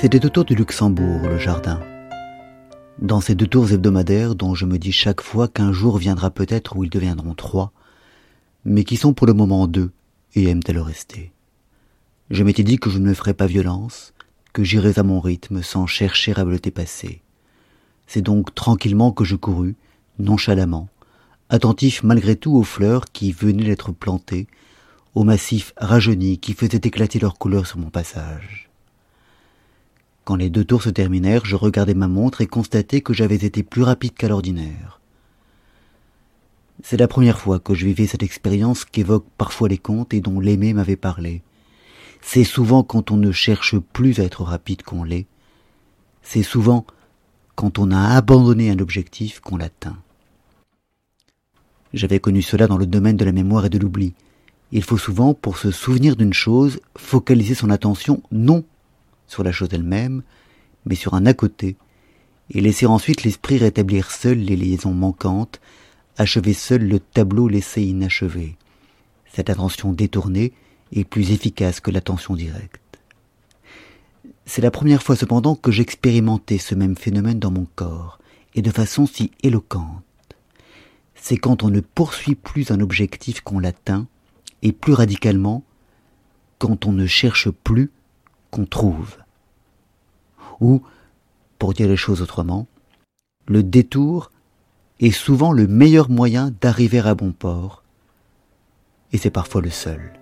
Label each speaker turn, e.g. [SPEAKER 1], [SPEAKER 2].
[SPEAKER 1] C'était autour du Luxembourg, le jardin. Dans ces deux tours hebdomadaires dont je me dis chaque fois qu'un jour viendra peut-être où ils deviendront trois, mais qui sont pour le moment deux et aiment à le rester? Je m'étais dit que je ne me ferais pas violence, que j'irais à mon rythme sans chercher à me le dépasser. C'est donc tranquillement que je courus, nonchalamment, attentif malgré tout aux fleurs qui venaient d'être plantées, aux massifs rajeunis qui faisaient éclater leurs couleurs sur mon passage. Quand les deux tours se terminèrent, je regardai ma montre et constatai que j'avais été plus rapide qu'à l'ordinaire. C'est la première fois que je vivais cette expérience qu'évoquent parfois les contes et dont l'aimé m'avait parlé. C'est souvent quand on ne cherche plus à être rapide qu'on l'est. C'est souvent quand on a abandonné un objectif qu'on l'atteint. J'avais connu cela dans le domaine de la mémoire et de l'oubli. Il faut souvent, pour se souvenir d'une chose, focaliser son attention non sur la chose elle-même, mais sur un à côté, et laisser ensuite l'esprit rétablir seul les liaisons manquantes, achever seul le tableau laissé inachevé. Cette attention détournée est plus efficace que l'attention directe. C'est la première fois cependant que j'expérimentais ce même phénomène dans mon corps, et de façon si éloquente c'est quand on ne poursuit plus un objectif qu'on l'atteint, et plus radicalement, quand on ne cherche plus qu'on trouve. Ou, pour dire les choses autrement, le détour est souvent le meilleur moyen d'arriver à bon port, et c'est parfois le seul.